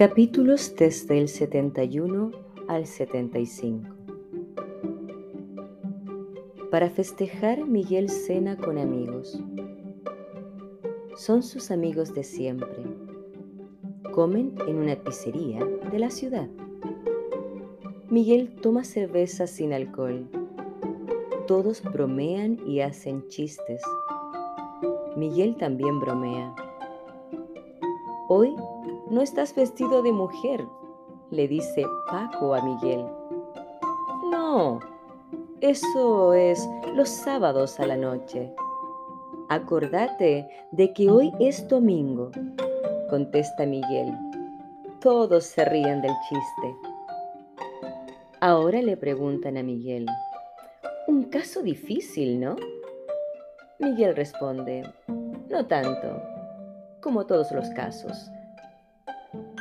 Capítulos desde el 71 al 75. Para festejar, Miguel cena con amigos. Son sus amigos de siempre. Comen en una pizzería de la ciudad. Miguel toma cerveza sin alcohol. Todos bromean y hacen chistes. Miguel también bromea. Hoy no estás vestido de mujer, le dice Paco a Miguel. No, eso es los sábados a la noche. Acordate de que hoy es domingo, contesta Miguel. Todos se ríen del chiste. Ahora le preguntan a Miguel. Un caso difícil, ¿no? Miguel responde, no tanto, como todos los casos.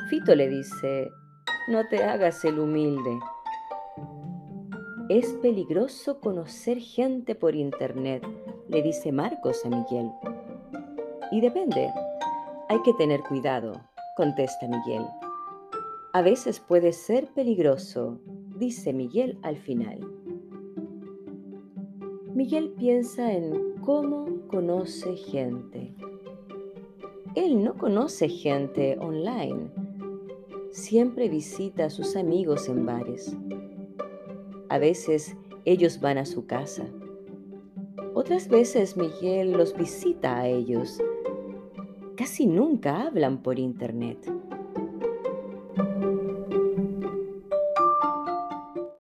Fito le dice, no te hagas el humilde. Es peligroso conocer gente por internet, le dice Marcos a Miguel. Y depende, hay que tener cuidado, contesta Miguel. A veces puede ser peligroso, dice Miguel al final. Miguel piensa en cómo conoce gente. Él no conoce gente online siempre visita a sus amigos en bares. A veces ellos van a su casa. Otras veces Miguel los visita a ellos. Casi nunca hablan por internet.